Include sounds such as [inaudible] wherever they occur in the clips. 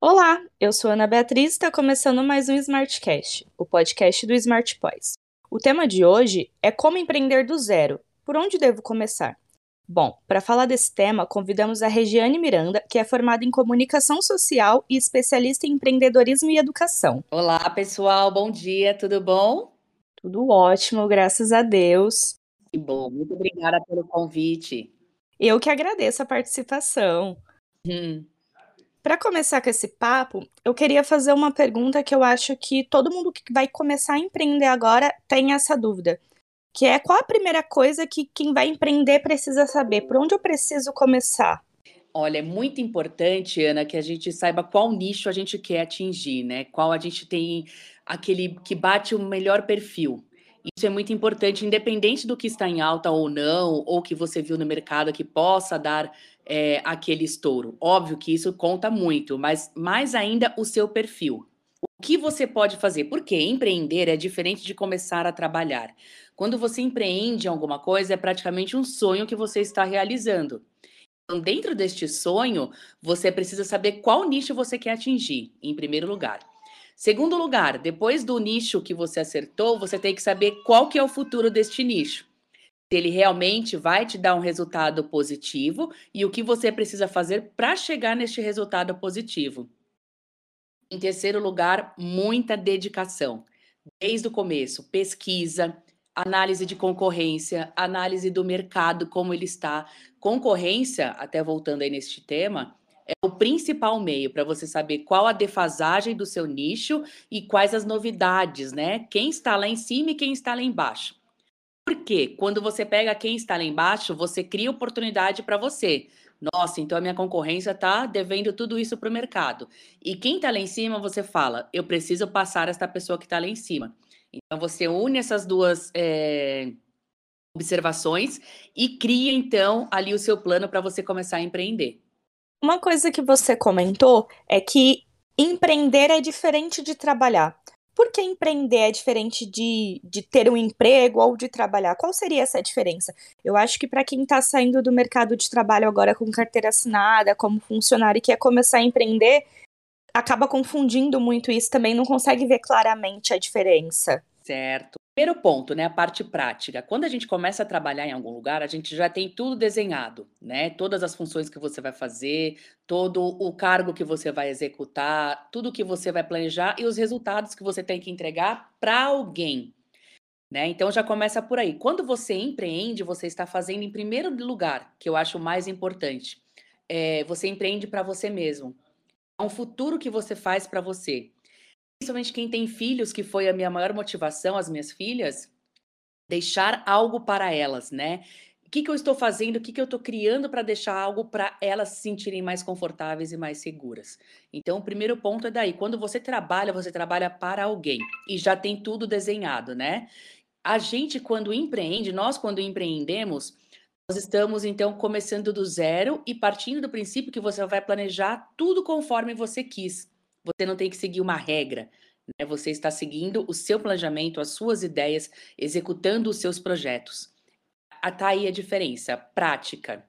Olá, eu sou Ana Beatriz e está começando mais um Smartcast, o podcast do Smart Boys. O tema de hoje é como empreender do zero. Por onde devo começar? Bom, para falar desse tema, convidamos a Regiane Miranda, que é formada em comunicação social e especialista em empreendedorismo e educação. Olá, pessoal, bom dia, tudo bom? Tudo ótimo, graças a Deus. Que bom, muito obrigada pelo convite. Eu que agradeço a participação. Hum. Para começar com esse papo, eu queria fazer uma pergunta que eu acho que todo mundo que vai começar a empreender agora tem essa dúvida, que é qual a primeira coisa que quem vai empreender precisa saber? Por onde eu preciso começar? Olha, é muito importante, Ana, que a gente saiba qual nicho a gente quer atingir, né? Qual a gente tem aquele que bate o melhor perfil. Isso é muito importante, independente do que está em alta ou não, ou que você viu no mercado que possa dar é, aquele estouro. Óbvio que isso conta muito, mas mais ainda o seu perfil. O que você pode fazer? Porque empreender é diferente de começar a trabalhar. Quando você empreende em alguma coisa, é praticamente um sonho que você está realizando. Então, dentro deste sonho, você precisa saber qual nicho você quer atingir, em primeiro lugar. Segundo lugar, depois do nicho que você acertou, você tem que saber qual que é o futuro deste nicho se ele realmente vai te dar um resultado positivo e o que você precisa fazer para chegar neste resultado positivo. Em terceiro lugar, muita dedicação. Desde o começo, pesquisa, análise de concorrência, análise do mercado, como ele está. Concorrência, até voltando aí neste tema, é o principal meio para você saber qual a defasagem do seu nicho e quais as novidades, né? Quem está lá em cima e quem está lá embaixo. Porque quando você pega quem está lá embaixo, você cria oportunidade para você. Nossa, então a minha concorrência está devendo tudo isso para o mercado. E quem está lá em cima, você fala, eu preciso passar esta pessoa que está lá em cima. Então você une essas duas é, observações e cria então ali o seu plano para você começar a empreender. Uma coisa que você comentou é que empreender é diferente de trabalhar. Por que empreender é diferente de, de ter um emprego ou de trabalhar? Qual seria essa diferença? Eu acho que para quem está saindo do mercado de trabalho agora com carteira assinada, como funcionário e quer começar a empreender, acaba confundindo muito isso também, não consegue ver claramente a diferença. Certo. Primeiro ponto, né, a parte prática. Quando a gente começa a trabalhar em algum lugar, a gente já tem tudo desenhado, né? Todas as funções que você vai fazer, todo o cargo que você vai executar, tudo que você vai planejar e os resultados que você tem que entregar para alguém, né? Então já começa por aí. Quando você empreende, você está fazendo em primeiro lugar, que eu acho mais importante, é, você empreende para você mesmo. É um futuro que você faz para você principalmente quem tem filhos, que foi a minha maior motivação, as minhas filhas, deixar algo para elas, né? O que, que eu estou fazendo, o que, que eu estou criando para deixar algo para elas se sentirem mais confortáveis e mais seguras. Então, o primeiro ponto é daí. Quando você trabalha, você trabalha para alguém e já tem tudo desenhado, né? A gente, quando empreende, nós, quando empreendemos, nós estamos então começando do zero e partindo do princípio que você vai planejar tudo conforme você quis. Você não tem que seguir uma regra. Né? Você está seguindo o seu planejamento, as suas ideias, executando os seus projetos. Está aí a diferença, prática.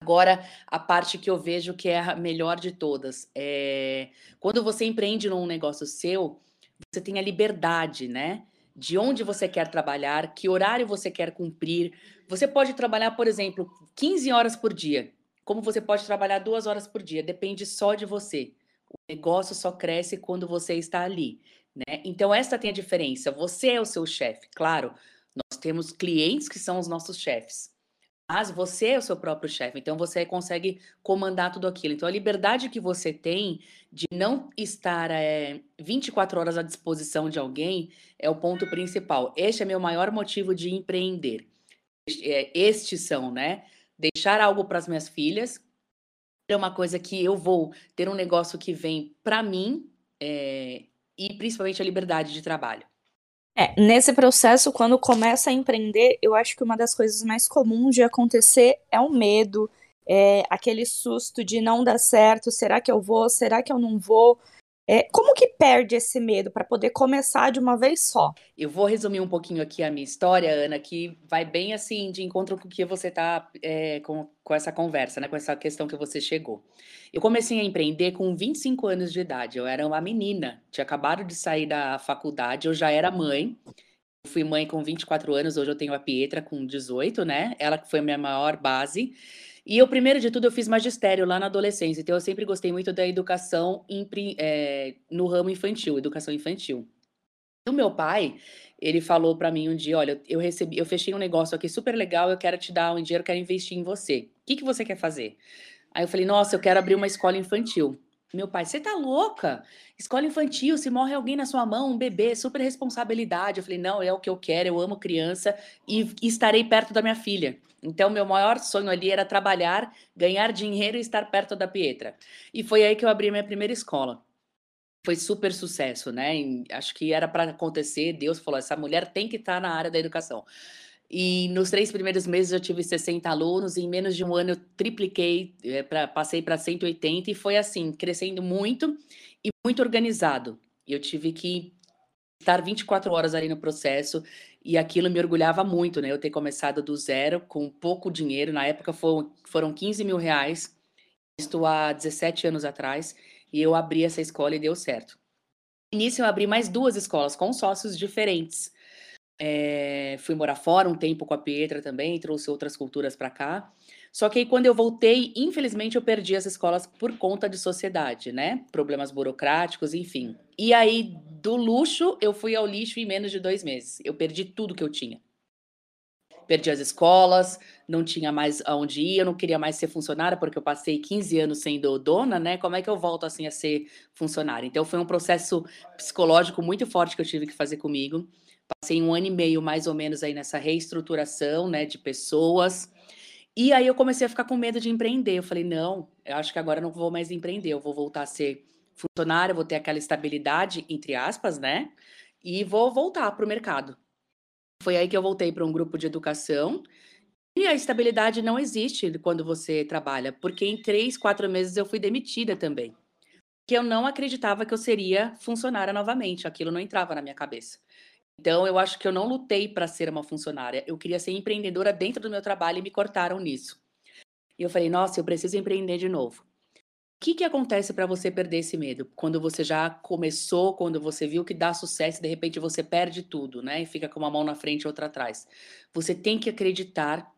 Agora, a parte que eu vejo que é a melhor de todas é quando você empreende num negócio seu, você tem a liberdade, né? De onde você quer trabalhar, que horário você quer cumprir. Você pode trabalhar, por exemplo, 15 horas por dia, como você pode trabalhar duas horas por dia, depende só de você. O negócio só cresce quando você está ali, né? Então essa tem a diferença. Você é o seu chefe, claro. Nós temos clientes que são os nossos chefes, mas você é o seu próprio chefe. Então você consegue comandar tudo aquilo. Então a liberdade que você tem de não estar é, eh, 24 horas à disposição de alguém é o ponto principal. Este é meu maior motivo de empreender. Eh, estes são, né? Deixar algo para as minhas filhas, é uma coisa que eu vou ter um negócio que vem para mim é, e principalmente a liberdade de trabalho. É, nesse processo, quando começa a empreender, eu acho que uma das coisas mais comuns de acontecer é o medo, é aquele susto de não dar certo, será que eu vou, será que eu não vou? É, como que perde esse medo para poder começar de uma vez só? Eu vou resumir um pouquinho aqui a minha história, Ana, que vai bem assim de encontro com o que você está é, com, com essa conversa, né? Com essa questão que você chegou. Eu comecei a empreender com 25 anos de idade. Eu era uma menina, tinha acabado de sair da faculdade, eu já era mãe. Eu fui mãe com 24 anos, hoje eu tenho a Pietra com 18, né? Ela que foi a minha maior base. E eu, primeiro de tudo, eu fiz magistério lá na adolescência, então eu sempre gostei muito da educação em, é, no ramo infantil, educação infantil. O meu pai, ele falou para mim um dia, olha, eu recebi, eu fechei um negócio aqui super legal, eu quero te dar um dinheiro, quero investir em você. O que, que você quer fazer? Aí eu falei, nossa, eu quero abrir uma escola infantil. Meu pai, você tá louca? Escola infantil, se morre alguém na sua mão, um bebê, super responsabilidade. Eu falei, não, é o que eu quero, eu amo criança e, estarei perto da minha filha. Então, meu maior sonho ali era trabalhar, ganhar dinheiro e estar perto da Pietra. E foi aí que eu abri minha primeira escola. Foi super sucesso, né? E acho que era para acontecer. Deus falou: essa mulher tem que estar tá na área da educação. E nos três primeiros meses eu tive 60 alunos, e em menos de um ano eu tripliquei, é, pra, passei para 180, e foi assim, crescendo muito e muito organizado. Eu tive que estar 24 horas ali no processo, e aquilo me orgulhava muito, né? Eu ter começado do zero, com pouco dinheiro. Na época foram, foram 15 mil reais, estou há 17 anos atrás, e eu abri essa escola e deu certo. No início, eu abri mais duas escolas com sócios diferentes. É, fui morar fora um tempo com a Pietra também, trouxe outras culturas para cá. Só que aí, quando eu voltei, infelizmente, eu perdi as escolas por conta de sociedade, né? Problemas burocráticos, enfim. E aí, do luxo, eu fui ao lixo em menos de dois meses. Eu perdi tudo que eu tinha. Perdi as escolas, não tinha mais aonde ir, eu não queria mais ser funcionária, porque eu passei 15 anos sendo dona, né? Como é que eu volto assim a ser funcionária? Então, foi um processo psicológico muito forte que eu tive que fazer comigo. Passei um ano e meio, mais ou menos, aí nessa reestruturação, né, de pessoas e aí eu comecei a ficar com medo de empreender. Eu falei, não, eu acho que agora eu não vou mais empreender, eu vou voltar a ser funcionária, vou ter aquela estabilidade, entre aspas, né? E vou voltar para o mercado. Foi aí que eu voltei para um grupo de educação. E a estabilidade não existe quando você trabalha, porque em três, quatro meses eu fui demitida também. Que eu não acreditava que eu seria funcionária novamente, aquilo não entrava na minha cabeça. Então, eu acho que eu não lutei para ser uma funcionária. Eu queria ser empreendedora dentro do meu trabalho e me cortaram nisso. E eu falei, nossa, eu preciso empreender de novo. O que, que acontece para você perder esse medo? Quando você já começou, quando você viu que dá sucesso, de repente você perde tudo, né? E fica com uma mão na frente e outra atrás. Você tem que acreditar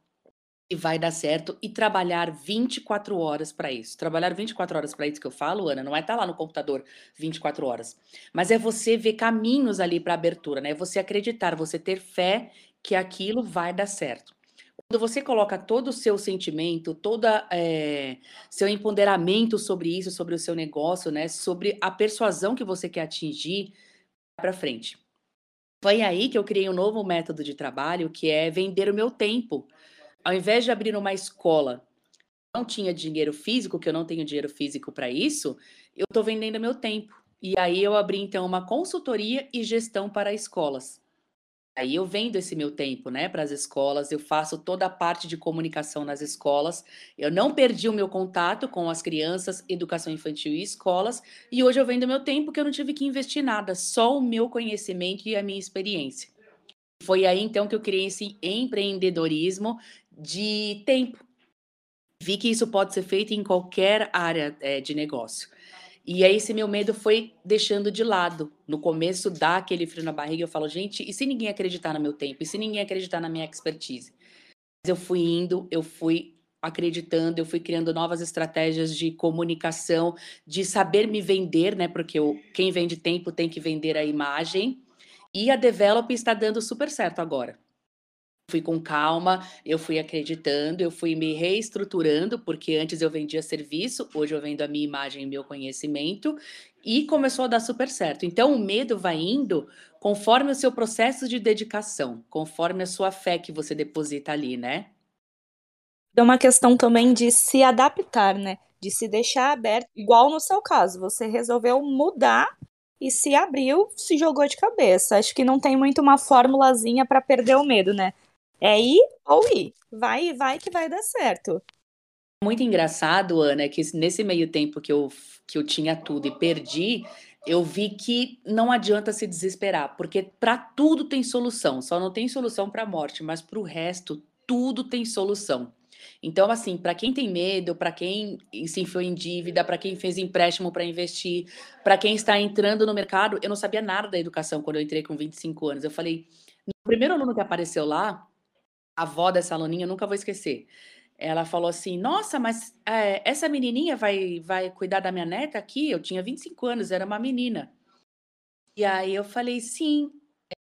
e vai dar certo e trabalhar 24 horas para isso. Trabalhar 24 horas para isso que eu falo, Ana, não é estar tá lá no computador 24 horas, mas é você ver caminhos ali para abertura, né? É você acreditar, você ter fé que aquilo vai dar certo. Quando você coloca todo o seu sentimento, todo é, eh, seu empoderamento sobre isso, sobre o seu negócio, né? Sobre a persuasão que você quer atingir para frente. Foi aí que eu criei um novo método de trabalho, que é vender o meu tempo ao invés de abrir uma escola, não tinha dinheiro físico, que eu não tenho dinheiro físico para isso, eu estou vendendo meu tempo. E aí eu abri então uma consultoria e gestão para escolas. Aí eu vendo esse meu tempo, né, para as escolas, eu faço toda a parte de comunicação nas escolas. Eu não perdi o meu contato com as crianças, educação infantil e escolas, e hoje eu vendo meu tempo que eu não tive que investir nada, só o meu conhecimento e a minha experiência. Foi aí então que eu criei esse empreendedorismo de tempo. Vi que isso pode ser feito em qualquer área é, de negócio. E aí esse meu medo foi deixando de lado. No começo dá aquele frio na barriga, eu falo, gente, e se ninguém acreditar no meu tempo? E se ninguém acreditar na minha expertise? Mas eu fui indo, eu fui acreditando, eu fui criando novas estratégias de comunicação, de saber me vender, né? Porque eu, quem vende tempo tem que vender a imagem. E a Develop está dando super certo agora fui com calma, eu fui acreditando, eu fui me reestruturando, porque antes eu vendia serviço, hoje eu vendo a minha imagem e meu conhecimento, e começou a dar super certo. Então, o medo vai indo conforme o seu processo de dedicação, conforme a sua fé que você deposita ali, né? É uma questão também de se adaptar, né? De se deixar aberto, igual no seu caso, você resolveu mudar e se abriu, se jogou de cabeça. Acho que não tem muito uma formulazinha para perder o medo, né? É ir ou ir. Vai, vai que vai dar certo. Muito engraçado, Ana, que nesse meio tempo que eu, que eu tinha tudo e perdi, eu vi que não adianta se desesperar, porque para tudo tem solução, só não tem solução para a morte, mas para o resto, tudo tem solução. Então, assim, para quem tem medo, para quem se enfiou em dívida, para quem fez empréstimo para investir, para quem está entrando no mercado, eu não sabia nada da educação quando eu entrei com 25 anos. Eu falei, no primeiro aluno que apareceu lá, avó dessa aluninha, nunca vou esquecer. Ela falou assim: Nossa, mas é, essa menininha vai, vai cuidar da minha neta aqui? Eu tinha 25 anos, era uma menina. E aí eu falei: Sim.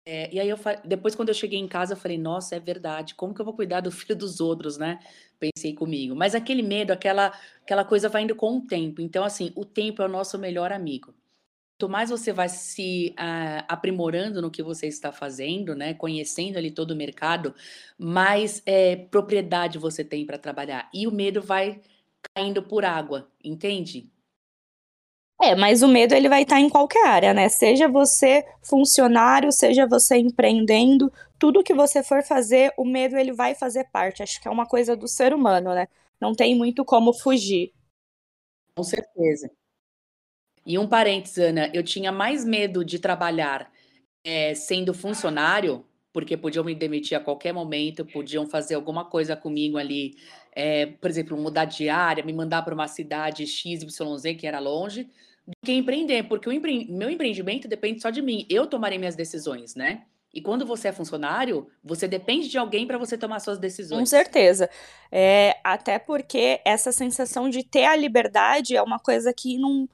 É, e aí eu depois, quando eu cheguei em casa, eu falei: Nossa, é verdade, como que eu vou cuidar do [laughs] filho dos outros, né? Pensei comigo. Mas aquele medo, aquela, aquela coisa vai indo com o tempo. Então, assim, o tempo é o nosso melhor amigo quanto mais você vai se uh, aprimorando no que você está fazendo, né, conhecendo ali todo o mercado, mais é, propriedade você tem para trabalhar. E o medo vai caindo por água, entende? É, mas o medo ele vai estar em qualquer área, né? Seja você funcionário, seja você empreendendo, tudo que você for fazer, o medo ele vai fazer parte. Acho que é uma coisa do ser humano, né? Não tem muito como fugir. Com certeza. E um parênteses, Ana, eu tinha mais medo de trabalhar é, sendo funcionário, porque podiam me demitir a qualquer momento, podiam fazer alguma coisa comigo ali, é, por exemplo, mudar de área, me mandar para uma cidade XYZ, que era longe, do que empreender, porque o empre... meu empreendimento depende só de mim, eu tomarei minhas decisões, né? E quando você é funcionário, você depende de alguém para você tomar suas decisões. Com certeza. É, até porque essa sensação de ter a liberdade é uma coisa que não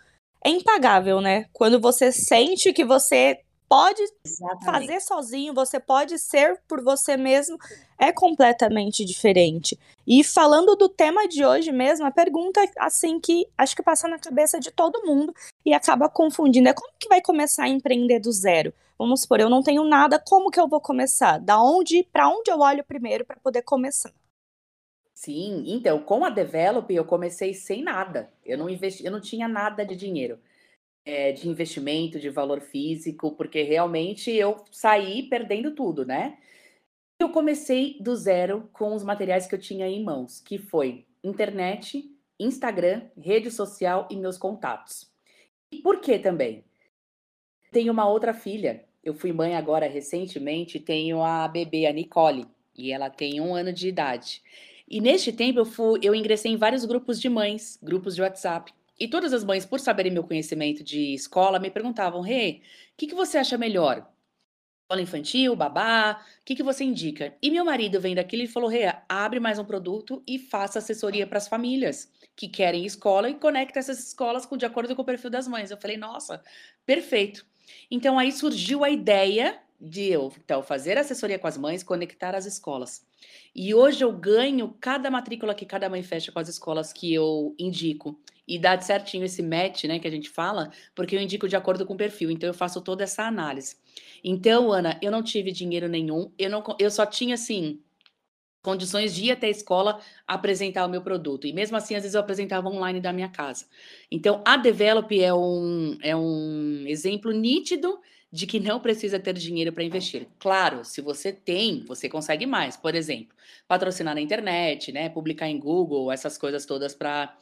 é impagável, né? Quando você sente que você pode Exatamente. fazer sozinho, você pode ser por você mesmo, é completamente diferente. E falando do tema de hoje mesmo, a pergunta assim que acho que passa na cabeça de todo mundo e acaba confundindo é como que vai começar a empreender do zero? Vamos supor, eu não tenho nada, como que eu vou começar? Da onde, para onde eu olho primeiro para poder começar? Sim, então, com a Develop eu comecei sem nada. Eu não investi, eu não tinha nada de dinheiro, é, de investimento, de valor físico, porque realmente eu saí perdendo tudo, né? Eu comecei do zero com os materiais que eu tinha em mãos, que foi internet, Instagram, rede social e meus contatos. E por que também? Tenho uma outra filha. Eu fui mãe agora recentemente, tenho a bebê, a Nicole, e ela tem um ano de idade. E neste tempo eu, fui, eu ingressei em vários grupos de mães, grupos de WhatsApp. E todas as mães, por saberem meu conhecimento de escola, me perguntavam: Rê, hey, o que, que você acha melhor? Escola infantil, babá, o que, que você indica? E meu marido vem daquilo e falou: Rê, hey, abre mais um produto e faça assessoria para as famílias que querem escola e conecta essas escolas com, de acordo com o perfil das mães. Eu falei: nossa, perfeito. Então aí surgiu a ideia de eu então, fazer assessoria com as mães, conectar as escolas. E hoje eu ganho cada matrícula que cada mãe fecha com as escolas que eu indico. E dá certinho esse match, né, que a gente fala, porque eu indico de acordo com o perfil. Então eu faço toda essa análise. Então, Ana, eu não tive dinheiro nenhum, eu não eu só tinha assim condições de ir até a escola apresentar o meu produto. E mesmo assim, às vezes eu apresentava online da minha casa. Então, a Develop é um, é um exemplo nítido de que não precisa ter dinheiro para investir. Claro, se você tem, você consegue mais. Por exemplo, patrocinar na internet, né, publicar em Google, essas coisas todas para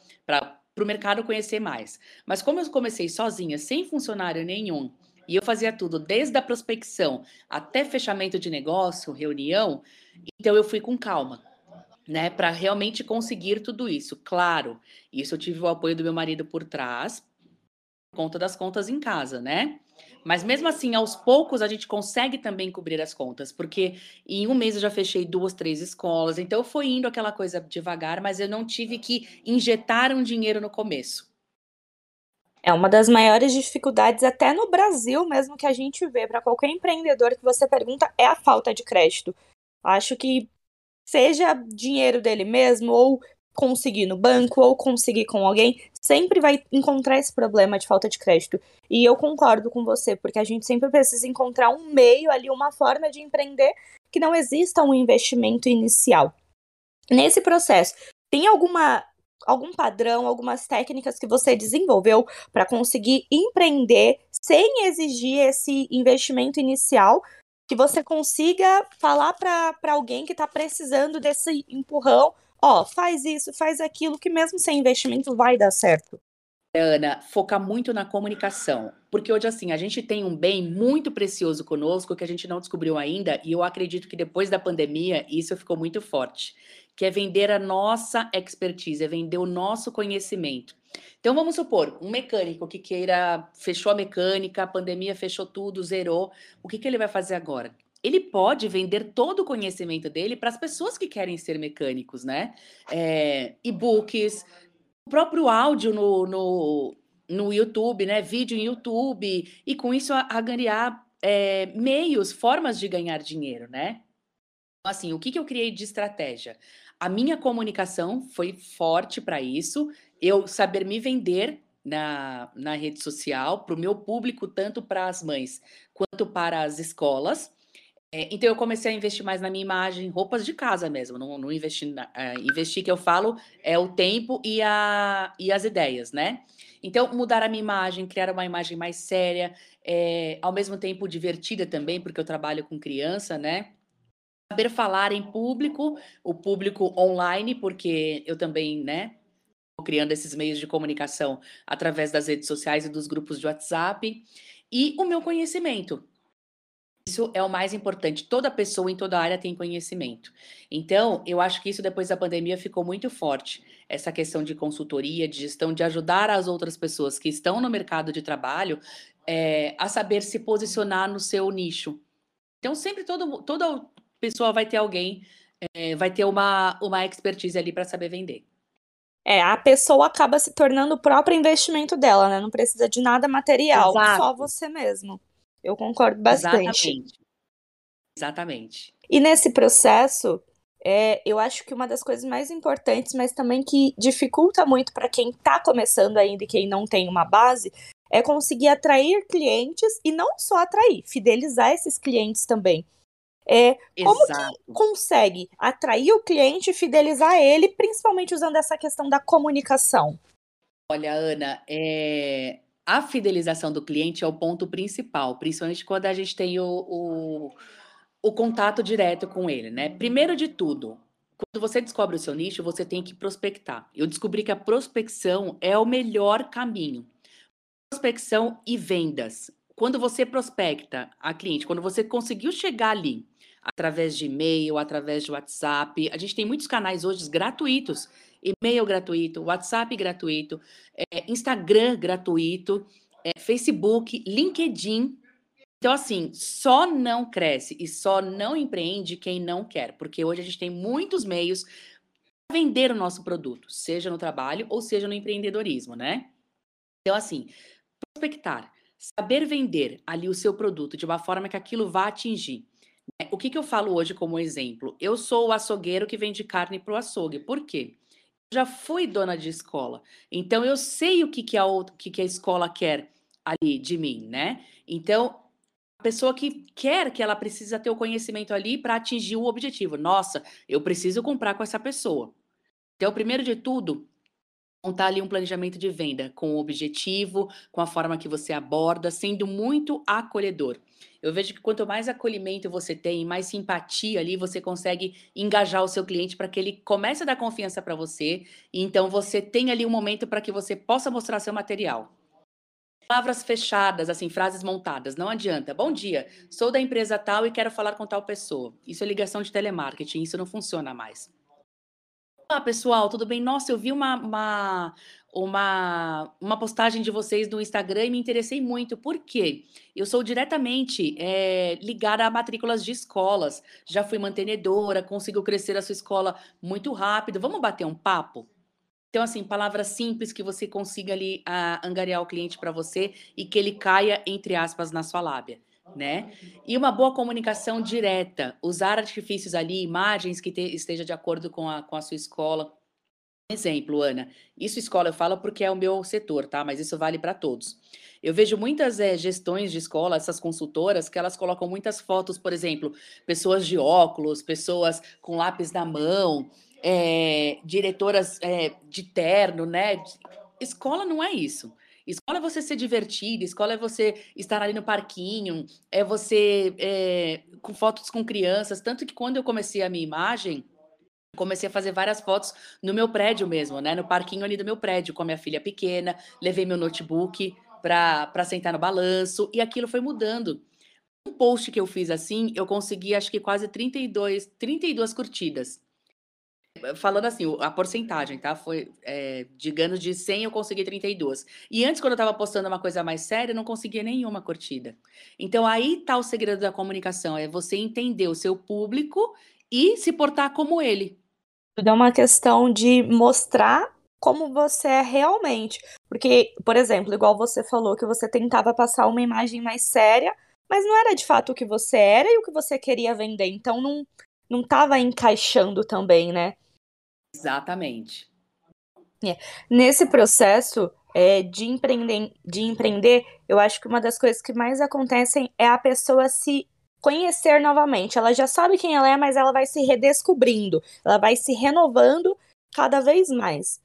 o mercado conhecer mais. Mas como eu comecei sozinha, sem funcionário nenhum, e eu fazia tudo, desde a prospecção até fechamento de negócio, reunião, então eu fui com calma. Né, para realmente conseguir tudo isso. Claro, isso eu tive o apoio do meu marido por trás, conta das contas em casa, né? Mas mesmo assim, aos poucos a gente consegue também cobrir as contas, porque em um mês eu já fechei duas, três escolas, então foi indo aquela coisa devagar, mas eu não tive que injetar um dinheiro no começo. É uma das maiores dificuldades, até no Brasil mesmo, que a gente vê para qualquer empreendedor que você pergunta, é a falta de crédito. Acho que seja dinheiro dele mesmo ou conseguir no banco ou conseguir com alguém, sempre vai encontrar esse problema de falta de crédito. E eu concordo com você, porque a gente sempre precisa encontrar um meio ali, uma forma de empreender que não exista um investimento inicial. Nesse processo, tem alguma algum padrão, algumas técnicas que você desenvolveu para conseguir empreender sem exigir esse investimento inicial, que você consiga falar para alguém que está precisando desse empurrão ó, faz isso, faz aquilo, que mesmo sem investimento vai dar certo. Ana, focar muito na comunicação, porque hoje, assim, a gente tem um bem muito precioso conosco que a gente não descobriu ainda, e eu acredito que depois da pandemia isso ficou muito forte, que é vender a nossa expertise, é vender o nosso conhecimento. Então vamos supor, um mecânico que queira, fechou a mecânica, a pandemia fechou tudo, zerou, o que, que ele vai fazer agora? Ele pode vender todo o conhecimento dele para as pessoas que querem ser mecânicos, né? É, e-books, o próprio áudio no, no, no YouTube, né? Vídeo em YouTube, e com isso a, a ganhar é, meios, formas de ganhar dinheiro, né? Então, assim, o que, que eu criei de estratégia? A minha comunicação foi forte para isso, eu saber me vender na, na rede social, para o meu público, tanto para as mães quanto para as escolas. É, então eu comecei a investir mais na minha imagem, roupas de casa mesmo, não, não investi, é, investir que eu falo é o tempo e, a, e as ideias, né? Então mudar a minha imagem, criar uma imagem mais séria, é, ao mesmo tempo divertida também, porque eu trabalho com criança, né? Saber falar em público, o público online, porque eu também, né? criando esses meios de comunicação através das redes sociais e dos grupos de WhatsApp e o meu conhecimento, isso é o mais importante. Toda pessoa em toda área tem conhecimento. Então, eu acho que isso depois da pandemia ficou muito forte. Essa questão de consultoria, de gestão, de ajudar as outras pessoas que estão no mercado de trabalho é, a saber se posicionar no seu nicho. Então, sempre todo, toda pessoa vai ter alguém, é, vai ter uma, uma expertise ali para saber vender. É, a pessoa acaba se tornando o próprio investimento dela, né? Não precisa de nada material, Exato. só você mesmo. Eu concordo bastante. Exatamente. Exatamente. E nesse processo, é, eu acho que uma das coisas mais importantes, mas também que dificulta muito para quem está começando ainda e quem não tem uma base, é conseguir atrair clientes e não só atrair, fidelizar esses clientes também. É, como Exato. que consegue atrair o cliente e fidelizar ele, principalmente usando essa questão da comunicação? Olha, Ana, é, a fidelização do cliente é o ponto principal, principalmente quando a gente tem o, o, o contato direto com ele, né? Primeiro de tudo, quando você descobre o seu nicho, você tem que prospectar. Eu descobri que a prospecção é o melhor caminho. Prospecção e vendas. Quando você prospecta a cliente, quando você conseguiu chegar ali através de e-mail, através de WhatsApp, a gente tem muitos canais hoje gratuitos e-mail gratuito, WhatsApp gratuito, é, Instagram gratuito, é, Facebook, LinkedIn. Então, assim, só não cresce e só não empreende quem não quer, porque hoje a gente tem muitos meios para vender o nosso produto, seja no trabalho ou seja no empreendedorismo, né? Então, assim, prospectar, saber vender ali o seu produto de uma forma que aquilo vá atingir. Né? O que, que eu falo hoje como exemplo? Eu sou o açougueiro que vende carne para o açougue. Por quê? Já fui dona de escola, então eu sei o que, que, a, o que, que a escola quer ali de mim, né? Então, a pessoa que quer que ela precisa ter o conhecimento ali para atingir o objetivo. Nossa, eu preciso comprar com essa pessoa. Então, primeiro de tudo, montar ali um planejamento de venda com o objetivo, com a forma que você aborda, sendo muito acolhedor. Eu vejo que quanto mais acolhimento você tem, mais simpatia ali, você consegue engajar o seu cliente para que ele comece a dar confiança para você. Então você tem ali um momento para que você possa mostrar seu material. Palavras fechadas, assim, frases montadas, não adianta. Bom dia, sou da empresa tal e quero falar com tal pessoa. Isso é ligação de telemarketing, isso não funciona mais. Olá, pessoal, tudo bem? Nossa, eu vi uma, uma, uma, uma postagem de vocês no Instagram e me interessei muito. Por quê? Eu sou diretamente é, ligada a matrículas de escolas. Já fui mantenedora, consigo crescer a sua escola muito rápido. Vamos bater um papo? Então, assim, palavras simples que você consiga ali a, angariar o cliente para você e que ele caia, entre aspas, na sua lábia né? E uma boa comunicação direta, usar artifícios ali, imagens que te, esteja de acordo com a, com a sua escola. Exemplo, Ana, isso escola eu falo porque é o meu setor, tá? Mas isso vale para todos. Eu vejo muitas é, gestões de escola, essas consultoras, que elas colocam muitas fotos, por exemplo, pessoas de óculos, pessoas com lápis na mão, é, diretoras é, de terno, né? Escola não é isso. Escola é você ser divertido, escola é você estar ali no parquinho, é você é, com fotos com crianças. Tanto que quando eu comecei a minha imagem, Comecei a fazer várias fotos no meu prédio mesmo, né? No parquinho ali do meu prédio, com a minha filha pequena. Levei meu notebook para sentar no balanço e aquilo foi mudando. Um post que eu fiz assim, eu consegui acho que quase 32, 32 curtidas. Falando assim, a porcentagem, tá? Foi, é, digamos, de 100 eu consegui 32. E antes, quando eu estava postando uma coisa mais séria, eu não conseguia nenhuma curtida. Então, aí tá o segredo da comunicação, é você entender o seu público e se portar como ele. Tudo é uma questão de mostrar como você é realmente. Porque, por exemplo, igual você falou que você tentava passar uma imagem mais séria, mas não era de fato o que você era e o que você queria vender. Então não não estava encaixando também, né? Exatamente. É. Nesse processo é, de, empreender, de empreender, eu acho que uma das coisas que mais acontecem é a pessoa se conhecer novamente. Ela já sabe quem ela é, mas ela vai se redescobrindo, ela vai se renovando cada vez mais.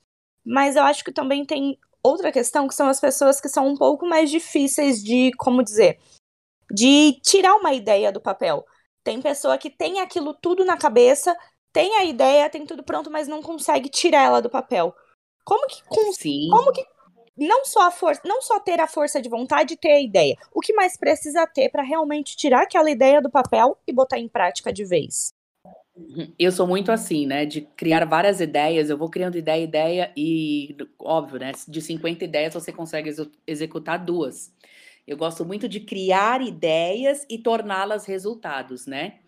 Mas eu acho que também tem outra questão que são as pessoas que são um pouco mais difíceis de, como dizer, de tirar uma ideia do papel. Tem pessoa que tem aquilo tudo na cabeça, tem a ideia, tem tudo pronto, mas não consegue tirar ela do papel. Como que, Sim. como que não só a força, não só ter a força de vontade e ter a ideia. O que mais precisa ter para realmente tirar aquela ideia do papel e botar em prática de vez? Eu sou muito assim, né? De criar várias ideias, eu vou criando ideia, ideia, e óbvio, né? De 50 ideias você consegue ex executar duas. Eu gosto muito de criar ideias e torná-las resultados, né?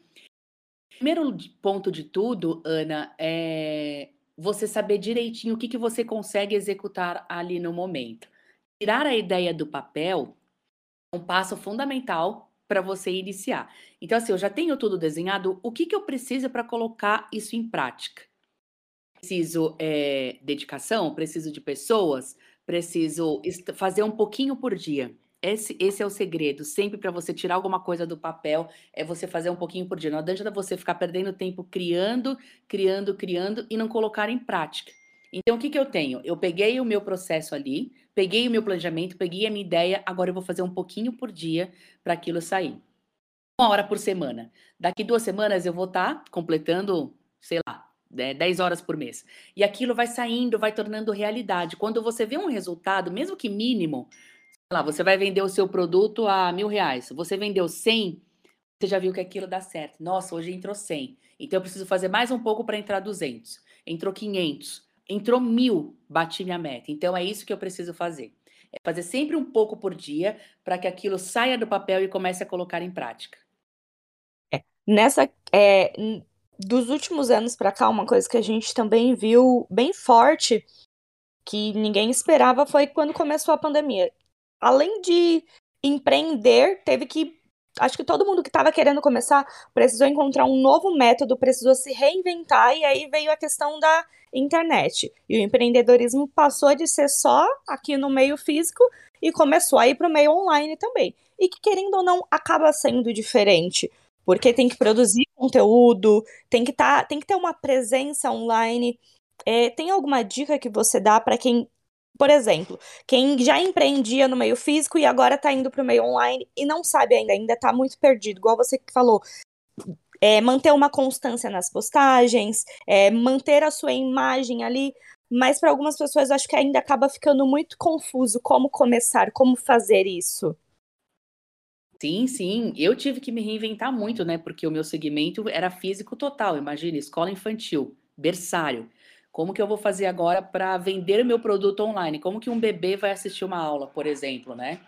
Primeiro ponto de tudo, Ana, é você saber direitinho o que, que você consegue executar ali no momento. Tirar a ideia do papel é um passo fundamental para você iniciar. Então, assim, eu já tenho tudo desenhado, o que, que eu preciso para colocar isso em prática? Preciso é, dedicação, preciso de pessoas, preciso fazer um pouquinho por dia. Esse, esse é o segredo. Sempre para você tirar alguma coisa do papel, é você fazer um pouquinho por dia. Não adianta você ficar perdendo tempo criando, criando, criando e não colocar em prática. Então, o que, que eu tenho? Eu peguei o meu processo ali, peguei o meu planejamento, peguei a minha ideia, agora eu vou fazer um pouquinho por dia para aquilo sair. Uma hora por semana. Daqui duas semanas eu vou estar tá completando, sei lá, 10 né, horas por mês. E aquilo vai saindo, vai tornando realidade. Quando você vê um resultado, mesmo que mínimo, lá, você vai vender o seu produto a mil reais. Você vendeu 100, você já viu que aquilo dá certo. Nossa, hoje entrou 100. Então eu preciso fazer mais um pouco para entrar 200. Entrou 500. Entrou mil, bati minha meta. Então é isso que eu preciso fazer. É fazer sempre um pouco por dia para que aquilo saia do papel e comece a colocar em prática. É, nessa, é, dos últimos anos para cá, uma coisa que a gente também viu bem forte que ninguém esperava foi quando começou a pandemia além de empreender, teve que. Acho que todo mundo que estava querendo começar precisou encontrar um novo método, precisou se reinventar, e aí veio a questão da internet. E o empreendedorismo passou de ser só aqui no meio físico e começou a ir para o meio online também. E que, querendo ou não, acaba sendo diferente. Porque tem que produzir conteúdo, tem que, tá, tem que ter uma presença online. É, tem alguma dica que você dá para quem por exemplo, quem já empreendia no meio físico e agora está indo para o meio online e não sabe ainda, ainda está muito perdido, igual você que falou. É, manter uma constância nas postagens, é, manter a sua imagem ali, mas para algumas pessoas acho que ainda acaba ficando muito confuso como começar, como fazer isso. Sim, sim, eu tive que me reinventar muito, né? Porque o meu segmento era físico total. Imagina, escola infantil, berçário. Como que eu vou fazer agora para vender meu produto online? Como que um bebê vai assistir uma aula, por exemplo, né?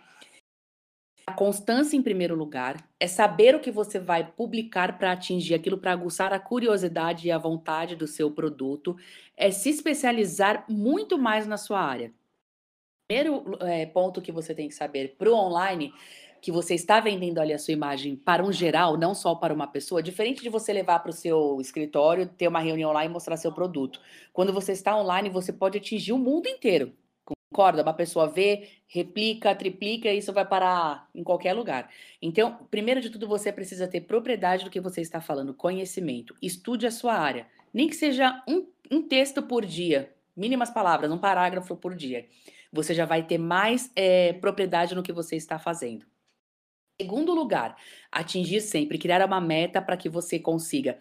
A constância em primeiro lugar é saber o que você vai publicar para atingir aquilo, para aguçar a curiosidade e a vontade do seu produto, é se especializar muito mais na sua área. Primeiro é, ponto que você tem que saber para o online que você está vendendo ali a sua imagem para um geral, não só para uma pessoa, diferente de você levar para o seu escritório, ter uma reunião lá e mostrar seu produto. Quando você está online, você pode atingir o mundo inteiro. Concorda? Uma pessoa vê, replica, triplica, e isso vai parar em qualquer lugar. Então, primeiro de tudo, você precisa ter propriedade do que você está falando, conhecimento. Estude a sua área. Nem que seja um, um texto por dia, mínimas palavras, um parágrafo por dia. Você já vai ter mais é, propriedade no que você está fazendo. Segundo lugar, atingir sempre, criar uma meta para que você consiga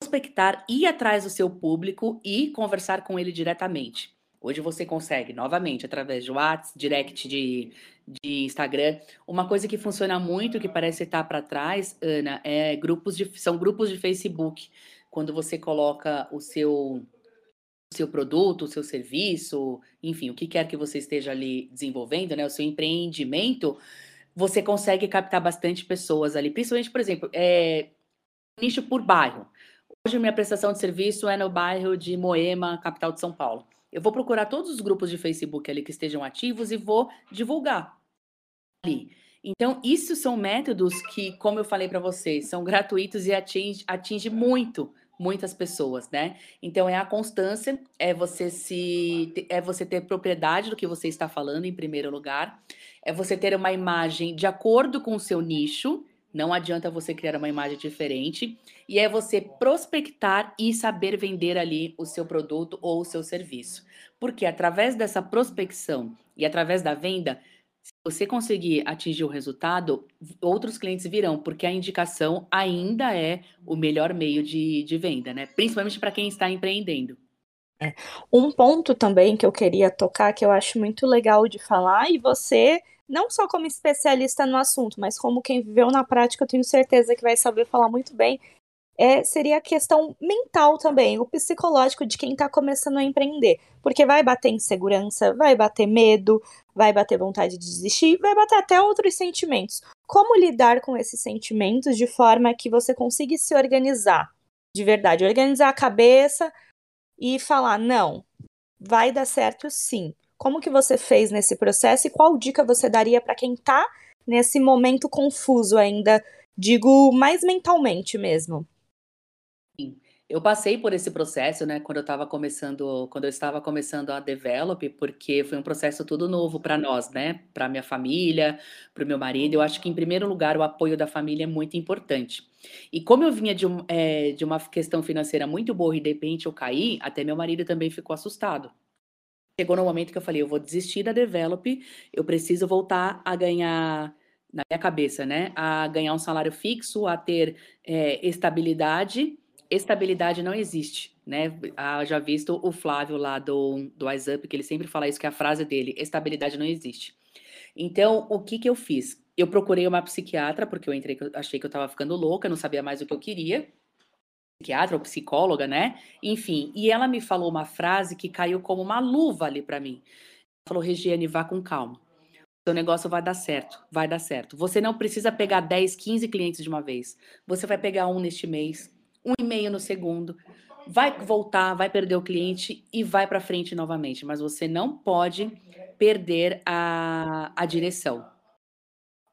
prospectar, ir atrás do seu público e conversar com ele diretamente. Hoje você consegue, novamente, através de WhatsApp, direct de, de Instagram. Uma coisa que funciona muito, que parece estar para trás, Ana, é grupos de, são grupos de Facebook. Quando você coloca o seu seu produto, o seu serviço, enfim, o que quer que você esteja ali desenvolvendo, né, o seu empreendimento, você consegue captar bastante pessoas ali, principalmente, por exemplo, é, nicho por bairro. Hoje minha prestação de serviço é no bairro de Moema, capital de São Paulo. Eu vou procurar todos os grupos de Facebook ali que estejam ativos e vou divulgar ali. Então, isso são métodos que, como eu falei para vocês, são gratuitos e atinge, atinge muito muitas pessoas, né? Então é a constância, é você se é você ter propriedade do que você está falando em primeiro lugar, é você ter uma imagem de acordo com o seu nicho, não adianta você criar uma imagem diferente, e é você prospectar e saber vender ali o seu produto ou o seu serviço. Porque através dessa prospecção e através da venda, se você conseguir atingir o resultado, outros clientes virão, porque a indicação ainda é o melhor meio de, de venda, né? Principalmente para quem está empreendendo. É. Um ponto também que eu queria tocar, que eu acho muito legal de falar, e você, não só como especialista no assunto, mas como quem viveu na prática, eu tenho certeza que vai saber falar muito bem, é, seria a questão mental também, o psicológico de quem está começando a empreender. Porque vai bater insegurança, vai bater medo, vai bater vontade de desistir, vai bater até outros sentimentos. Como lidar com esses sentimentos de forma que você consiga se organizar de verdade? Organizar a cabeça e falar: não, vai dar certo sim. Como que você fez nesse processo e qual dica você daria para quem está nesse momento confuso ainda? Digo mais mentalmente mesmo. Eu passei por esse processo, né, quando eu estava começando quando eu estava começando a develop, porque foi um processo tudo novo para nós, né, para minha família, para o meu marido. Eu acho que, em primeiro lugar, o apoio da família é muito importante. E como eu vinha de um eh, de uma questão financeira muito boa e de repente eu caí, até meu marido também ficou assustado. Chegou no momento que eu falei: "Eu vou desistir da develop, eu preciso voltar a ganhar" na minha cabeça, né, a ganhar um salário fixo, a ter, eh, estabilidade estabilidade não existe, né? Ah, já visto o Flávio lá do, do WhatsApp, que ele sempre fala isso, que é a frase dele, estabilidade não existe. Então, o que que eu fiz? Eu procurei uma psiquiatra, porque eu entrei, achei que eu estava ficando louca, não sabia mais o que eu queria. Psiquiatra ou psicóloga, né? Enfim, e ela me falou uma frase que caiu como uma luva ali para mim. Ela falou, Regiane, vá com calma. Seu negócio vai dar certo, vai dar certo. Você não precisa pegar 10, 15 clientes de uma vez. Você vai pegar um neste mês, um e-mail no segundo, vai voltar, vai perder o cliente e vai para frente novamente. Mas você não pode perder a, a direção.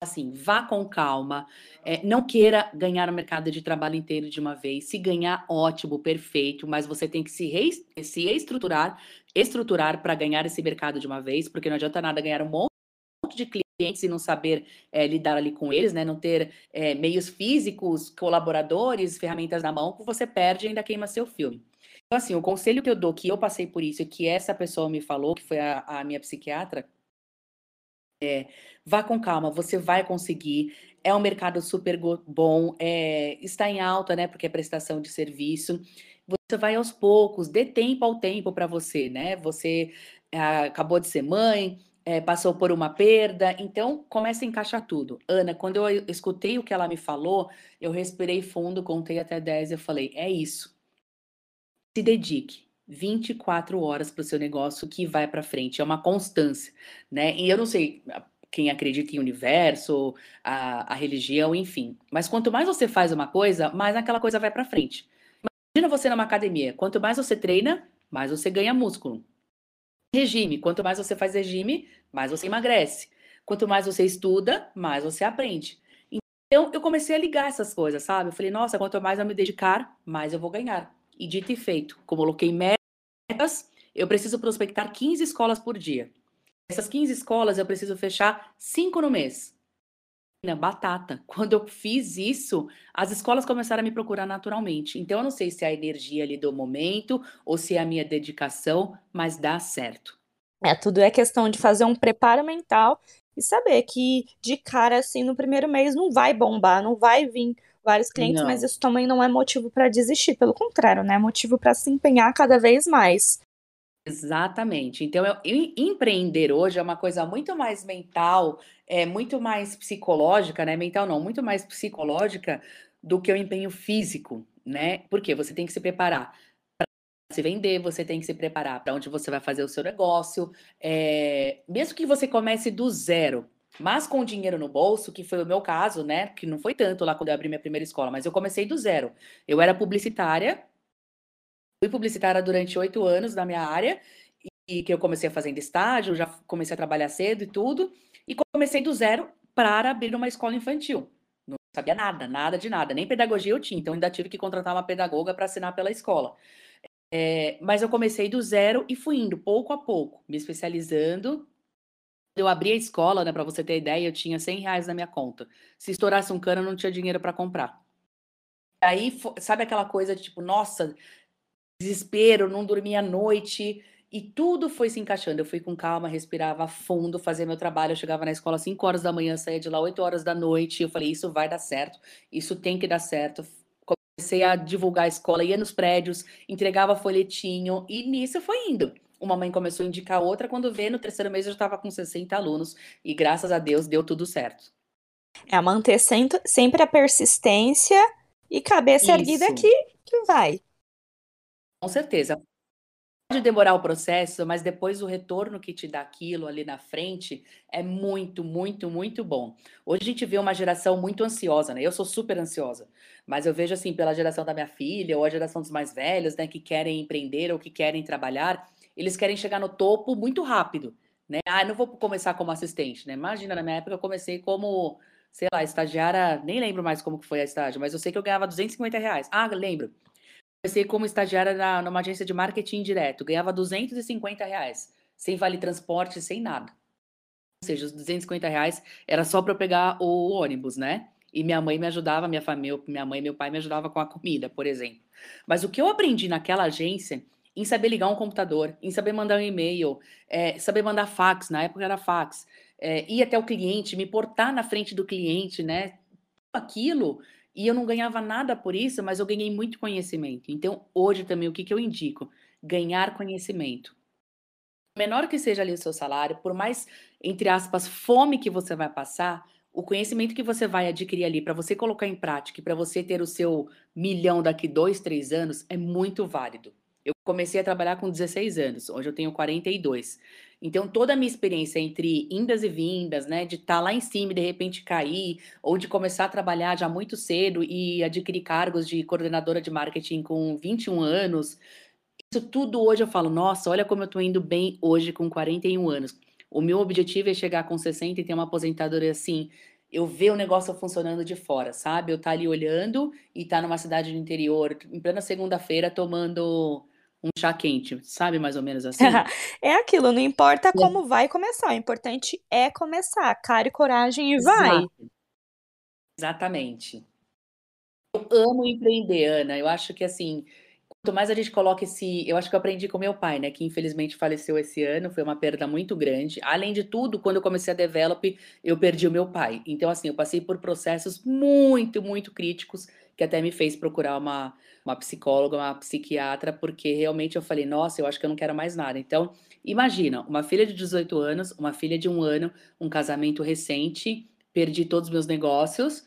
Assim, vá com calma, é, não queira ganhar o mercado de trabalho inteiro de uma vez. Se ganhar, ótimo, perfeito, mas você tem que se, se estruturar, estruturar para ganhar esse mercado de uma vez, porque não adianta nada ganhar um monte de clientes clientes e não saber é, lidar ali com eles, né? Não ter é, meios físicos, colaboradores, ferramentas na mão, você perde e ainda queima seu filme. Então, assim, o conselho que eu dou, que eu passei por isso e que essa pessoa me falou, que foi a, a minha psiquiatra, é, vá com calma, você vai conseguir. É um mercado super bom, é, está em alta, né? Porque é prestação de serviço. Você vai aos poucos, dê tempo ao tempo para você, né? Você ah, acabou de ser mãe, é, passou por uma perda, então começa a encaixar tudo. Ana, quando eu escutei o que ela me falou, eu respirei fundo, contei até 10 e eu falei: é isso. Se dedique 24 horas para o seu negócio que vai para frente, é uma constância, né? E eu não sei quem acredita em universo, a, a religião, enfim, mas quanto mais você faz uma coisa, mais aquela coisa vai para frente. Imagina você numa academia, quanto mais você treina, mais você ganha músculo regime. Quanto mais você faz regime, mais você emagrece. Quanto mais você estuda, mais você aprende. Então, eu comecei a ligar essas coisas, sabe? Eu falei, nossa, quanto mais eu me dedicar, mais eu vou ganhar. E dito e feito, coloquei metas, eu preciso prospectar 15 escolas por dia. Essas 15 escolas eu preciso fechar 5 no mês na batata. [laughs] Quando eu fiz isso, as escolas começaram a me procurar naturalmente. Então, eu não sei se é a energia ali do momento ou se é a minha dedicação, mas dá certo. É, tudo é questão de fazer um preparo mental e saber que de cara assim no primeiro mês não vai bombar, não vai vir vários clientes, Não. mas isso também não é motivo para desistir, pelo contrário, né? É motivo para se empenhar cada vez mais. Exatamente. Então, eu, em- empreender hoje é uma coisa muito mais mental, é muito mais psicológica, né? Mental não, muito mais psicológica do que o empenho físico, né? Porque você tem que se preparar para se vender, você tem que se preparar para onde você vai fazer o seu negócio, é, mesmo que você comece do zero, mas com dinheiro no bolso, que foi o meu caso, né? Que não foi tanto lá quando eu abri minha primeira escola, mas eu comecei do zero. Eu era publicitária. Fui publicitária durante oito anos na minha área, e que eu comecei fazendo estágio, já comecei a trabalhar cedo e tudo, e comecei do zero para abrir uma escola infantil. Não sabia nada, nada de nada, nem pedagogia eu tinha, então ainda tive que contratar uma pedagoga para assinar pela escola. É, mas eu comecei do zero e fui indo pouco a pouco, me especializando. Eu abri a escola, né, para você ter ideia, eu tinha 100 reais na minha conta. Se estourasse um cano, eu não tinha dinheiro para comprar. Aí, sabe aquela coisa de tipo, nossa, desespero, não dormia à noite, e tudo foi se encaixando. Eu fui com calma, respirava fundo, fazia meu trabalho. Eu chegava na escola às 5 horas da manhã, saía de lá 8 horas da noite. Eu falei, isso vai dar certo, isso tem que dar certo. Comecei a divulgar a escola, ia nos prédios, entregava folhetinho, e nisso foi indo. Uma mãe começou a indicar outra, quando vê, no terceiro mês eu já estava com 60 alunos, e graças a Deus deu tudo certo. É manter sempre a persistência e cabeça isso. erguida que, que vai. Com certeza. Pode demorar o processo, mas depois o retorno que te dá aquilo ali na frente é muito, muito, muito bom. Hoje a gente vê uma geração muito ansiosa, né? Eu sou super ansiosa, mas eu vejo assim, pela geração da minha filha ou a geração dos mais velhos, né, que querem empreender ou que querem trabalhar, eles querem chegar no topo muito rápido, né? Ah, não vou começar como assistente, né? Imagina, na minha época eu comecei como, sei lá, estagiária, nem lembro mais como que foi a estágio, mas eu sei que eu ganhava 250 reais. Ah, lembro comecei como estagiária na, numa agência de marketing direto, ganhava 250 reais, sem vale transporte, sem nada. Ou seja, os 250 reais era só para eu pegar o ônibus, né? E minha mãe me ajudava, minha família, minha mãe e meu pai me ajudavam com a comida, por exemplo. Mas o que eu aprendi naquela agência, em saber ligar um computador, em saber mandar um e-mail, é, saber mandar fax, na época era fax, é, ir até o cliente, me portar na frente do cliente, né? Aquilo e eu não ganhava nada por isso, mas eu ganhei muito conhecimento. Então, hoje também, o que, que eu indico? Ganhar conhecimento. Menor que seja ali o seu salário, por mais, entre aspas, fome que você vai passar, o conhecimento que você vai adquirir ali para você colocar em prática e para você ter o seu milhão daqui dois, três anos é muito válido. Eu comecei a trabalhar com 16 anos, hoje eu tenho 42. Então, toda a minha experiência entre indas e vindas, né, de estar tá lá em cima e de repente cair, ou de começar a trabalhar já muito cedo e adquirir cargos de coordenadora de marketing com 21 anos, isso tudo hoje eu falo, nossa, olha como eu estou indo bem hoje com 41 anos. O meu objetivo é chegar com 60 e ter uma aposentadoria assim, eu ver o negócio funcionando de fora, sabe? Eu estar tá ali olhando e estar tá numa cidade do interior, em plena segunda-feira, tomando um chá quente, sabe mais ou menos assim? [laughs] é aquilo, não importa como vai começar, o importante é começar, cara e coragem e Exato. vai. Exatamente. Eu amo empreender, Ana. Eu acho que assim, quanto mais a gente coloca esse. Eu acho que eu aprendi com meu pai, né? Que infelizmente faleceu esse ano, foi uma perda muito grande. Além de tudo, quando eu comecei a develop, eu perdi o meu pai. Então, assim, eu passei por processos muito, muito críticos que até me fez procurar uma, uma psicóloga, uma psiquiatra, porque realmente eu falei, nossa, eu acho que eu não quero mais nada. Então, imagina, uma filha de 18 anos, uma filha de um ano, um casamento recente, perdi todos os meus negócios,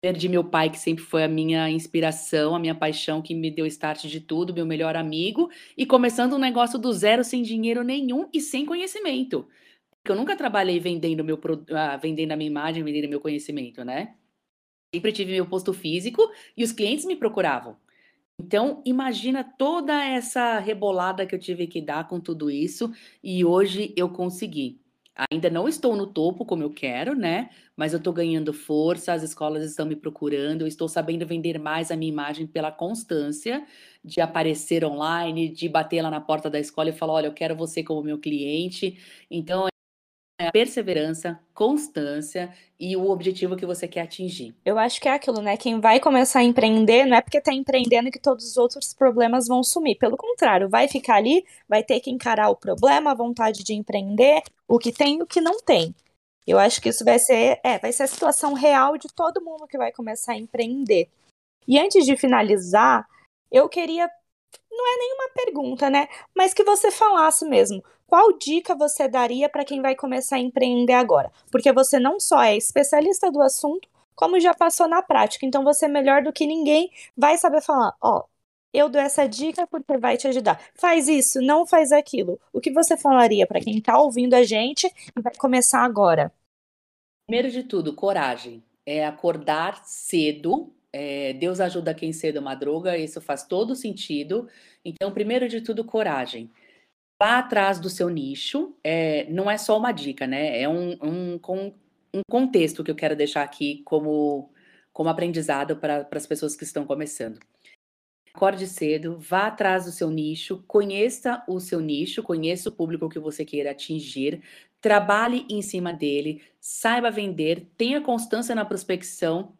perdi meu pai, que sempre foi a minha inspiração, a minha paixão, que me deu start de tudo, meu melhor amigo, e começando um negócio do zero, sem dinheiro nenhum e sem conhecimento. Porque eu nunca trabalhei vendendo meu ah, vendendo a minha imagem, vendendo meu conhecimento, né? Sempre tive meu posto físico e os clientes me procuravam. Então, imagina toda essa rebolada que eu tive que dar com tudo isso e hoje eu consegui. Ainda não estou no topo como eu quero, né? Mas eu estou ganhando força, as escolas estão me procurando, eu estou sabendo vender mais a minha imagem pela constância de aparecer online, de bater lá na porta da escola e falar: olha, eu quero você como meu cliente. Então, perseverança, constância e o objetivo que você quer atingir. Eu acho que é aquilo, né? Quem vai começar a empreender não é porque está empreendendo que todos os outros problemas vão sumir. Pelo contrário, vai ficar ali, vai ter que encarar o problema, a vontade de empreender, o que tem e o que não tem. Eu acho que isso vai ser, é, vai ser a situação real de todo mundo que vai começar a empreender. E antes de finalizar, eu queria não é nenhuma pergunta, né? Mas que você falasse mesmo. Qual dica você daria para quem vai começar a empreender agora? Porque você não só é especialista do assunto, como já passou na prática. Então você é melhor do que ninguém vai saber falar, ó, eu dou essa dica porque vai te ajudar. Faz isso, não faz aquilo. O que você falaria para quem está ouvindo a gente e vai começar agora? Primeiro de tudo, coragem. É acordar cedo. É, Deus ajuda quem cedo madruga, isso faz todo sentido. Então, primeiro de tudo, coragem. Vá atrás do seu nicho. É, não é só uma dica, né? É um, um, um contexto que eu quero deixar aqui como, como aprendizado para as pessoas que estão começando. Acorde cedo, vá atrás do seu nicho, conheça o seu nicho, conheça o público que você queira atingir, trabalhe em cima dele, saiba vender, tenha constância na prospecção,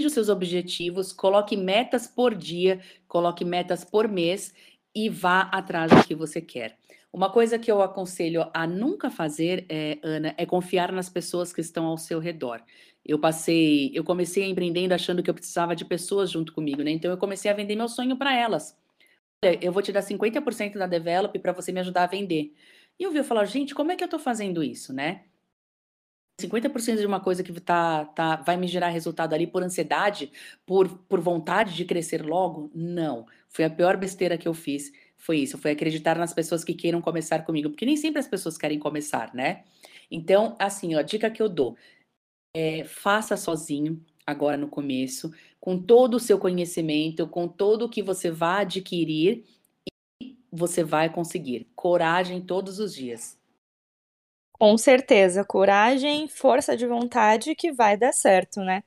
os seus objetivos, coloque metas por dia, coloque metas por mês e vá atrás do que você quer. Uma coisa que eu aconselho a nunca fazer, é, Ana, é confiar nas pessoas que estão ao seu redor. Eu passei, eu comecei empreendendo achando que eu precisava de pessoas junto comigo, né? Então eu comecei a vender meu sonho para elas. Olha, eu vou te dar 50% da develop para você me ajudar a vender. E eu vi eu falar, gente, como é que eu estou fazendo isso, né? 50% de uma coisa que tá, tá, vai me gerar resultado ali por ansiedade, por, por vontade de crescer logo? Não. Foi a pior besteira que eu fiz. Foi isso. Foi acreditar nas pessoas que queiram começar comigo. Porque nem sempre as pessoas querem começar, né? Então, assim, ó, a dica que eu dou é, faça sozinho, agora no começo, com todo o seu conhecimento, com todo o que você vai adquirir, e você vai conseguir. Coragem todos os dias. Com certeza, coragem, força de vontade que vai dar certo, né?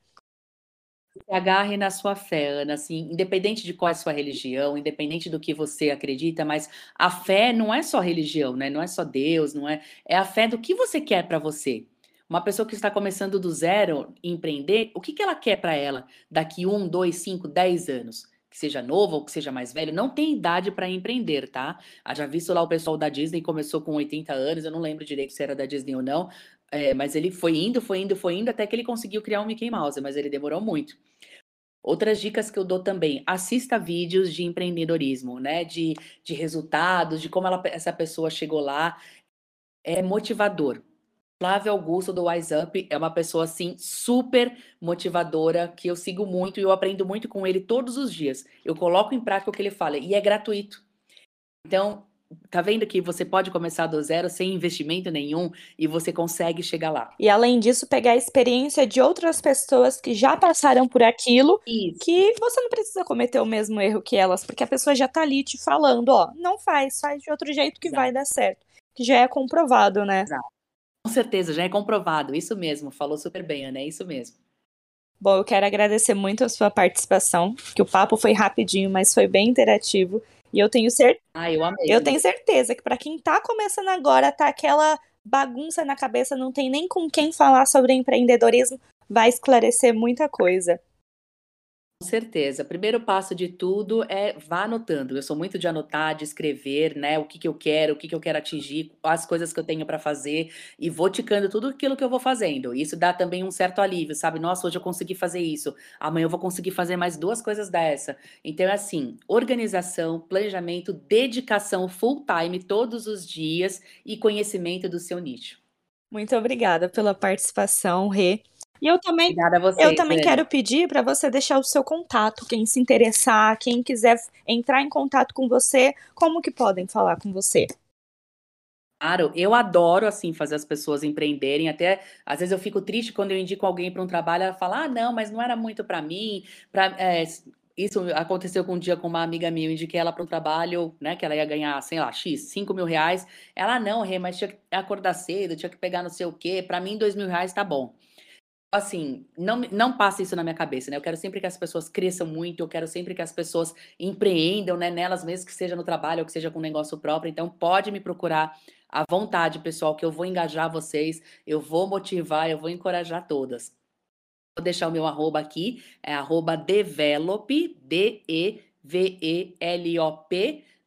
Se agarre na sua fé, Ana, assim, independente de qual é a sua religião, independente do que você acredita, mas a fé não é só religião, né? Não é só Deus, não é, é a fé do que você quer para você. Uma pessoa que está começando do zero empreender, o que, que ela quer para ela daqui um, dois, cinco, dez anos? Que seja novo ou que seja mais velho, não tem idade para empreender, tá? Já visto lá o pessoal da Disney começou com 80 anos, eu não lembro direito se era da Disney ou não, é, mas ele foi indo, foi indo, foi indo, até que ele conseguiu criar um Mickey Mouse, mas ele demorou muito. Outras dicas que eu dou também, assista vídeos de empreendedorismo, né? De, de resultados, de como ela, essa pessoa chegou lá. É motivador. Flávio Augusto do Wise Up é uma pessoa assim super motivadora que eu sigo muito e eu aprendo muito com ele todos os dias. Eu coloco em prática o que ele fala e é gratuito. Então, tá vendo que você pode começar do zero sem investimento nenhum e você consegue chegar lá. E além disso, pegar a experiência de outras pessoas que já passaram por aquilo, Isso. que você não precisa cometer o mesmo erro que elas, porque a pessoa já tá ali te falando, ó, não faz, faz de outro jeito que Exato. vai dar certo. Que já é comprovado, né? Exato. Com certeza, já é comprovado. Isso mesmo, falou super bem, Ana, é isso mesmo. Bom, eu quero agradecer muito a sua participação, que o papo foi rapidinho, mas foi bem interativo. E eu tenho certeza. Ah, eu amei. Eu tenho certeza que para quem tá começando agora, tá aquela bagunça na cabeça, não tem nem com quem falar sobre empreendedorismo, vai esclarecer muita coisa. Com certeza. Primeiro passo de tudo é vá anotando. Eu sou muito de anotar, de escrever, né? O que, que eu quero, o que, que eu quero atingir, as coisas que eu tenho para fazer e vou ticando tudo aquilo que eu vou fazendo. Isso dá também um certo alívio, sabe? Nossa, hoje eu consegui fazer isso. Amanhã eu vou conseguir fazer mais duas coisas dessa. Então é assim: organização, planejamento, dedicação full time todos os dias e conhecimento do seu nicho. Muito obrigada pela participação, Rê. E eu também, Obrigada a você, eu também quero pedir para você deixar o seu contato, quem se interessar, quem quiser entrar em contato com você, como que podem falar com você? Claro, eu adoro assim fazer as pessoas empreenderem. Até às vezes eu fico triste quando eu indico alguém para um trabalho, ela fala: "Ah, não, mas não era muito para mim". Pra, é, isso aconteceu com um dia com uma amiga minha, eu indiquei ela para um trabalho, né, que ela ia ganhar, sei lá, X, 5 mil reais. Ela, não, Rê, mas tinha que acordar cedo, tinha que pegar não sei o quê. Para mim, dois mil reais tá bom assim, não, não passa isso na minha cabeça, né? Eu quero sempre que as pessoas cresçam muito, eu quero sempre que as pessoas empreendam, né? Nelas mesmas, que seja no trabalho ou que seja com negócio próprio. Então, pode me procurar à vontade, pessoal, que eu vou engajar vocês, eu vou motivar, eu vou encorajar todas. Vou deixar o meu arroba aqui, é arroba develop, D-E-V-E-L-O-P,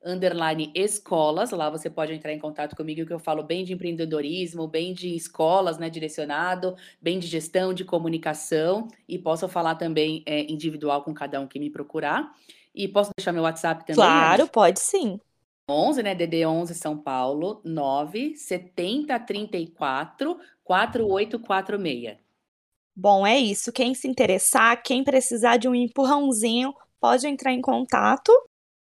underline escolas, lá você pode entrar em contato comigo que eu falo bem de empreendedorismo, bem de escolas, né, direcionado, bem de gestão, de comunicação, e posso falar também é, individual com cada um que me procurar. E posso deixar meu WhatsApp também? Claro, pode sim. 11, né, DD 11 São Paulo, 9 70 34 4846. Bom, é isso. Quem se interessar, quem precisar de um empurrãozinho, pode entrar em contato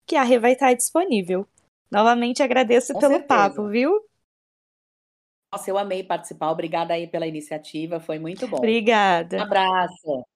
que a Rê vai estar disponível. Novamente agradeço Com pelo certeza. papo, viu? Nossa, eu amei participar. Obrigada aí pela iniciativa, foi muito bom. Obrigada. Um abraço.